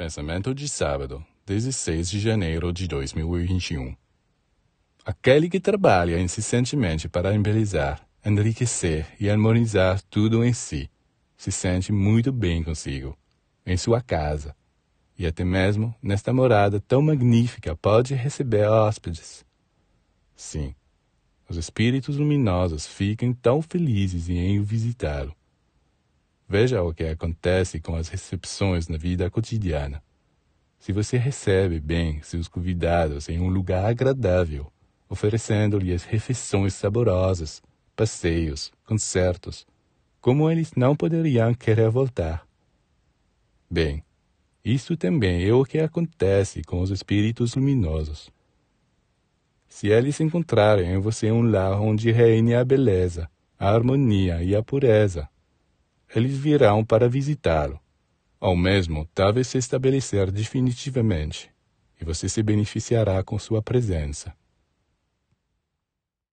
Pensamento de sábado, 16 de janeiro de 2021. Aquele que trabalha incessantemente para embelezar, enriquecer e harmonizar tudo em si, se sente muito bem consigo, em sua casa, e até mesmo nesta morada tão magnífica pode receber hóspedes. Sim, os espíritos luminosos ficam tão felizes em o visitá-lo Veja o que acontece com as recepções na vida cotidiana. Se você recebe bem seus convidados em um lugar agradável, oferecendo-lhes refeições saborosas, passeios, concertos, como eles não poderiam querer voltar? Bem, isso também é o que acontece com os espíritos luminosos. Se eles encontrarem em você um lar onde reine a beleza, a harmonia e a pureza, eles virão para visitá-lo, ou mesmo talvez se estabelecer definitivamente, e você se beneficiará com sua presença.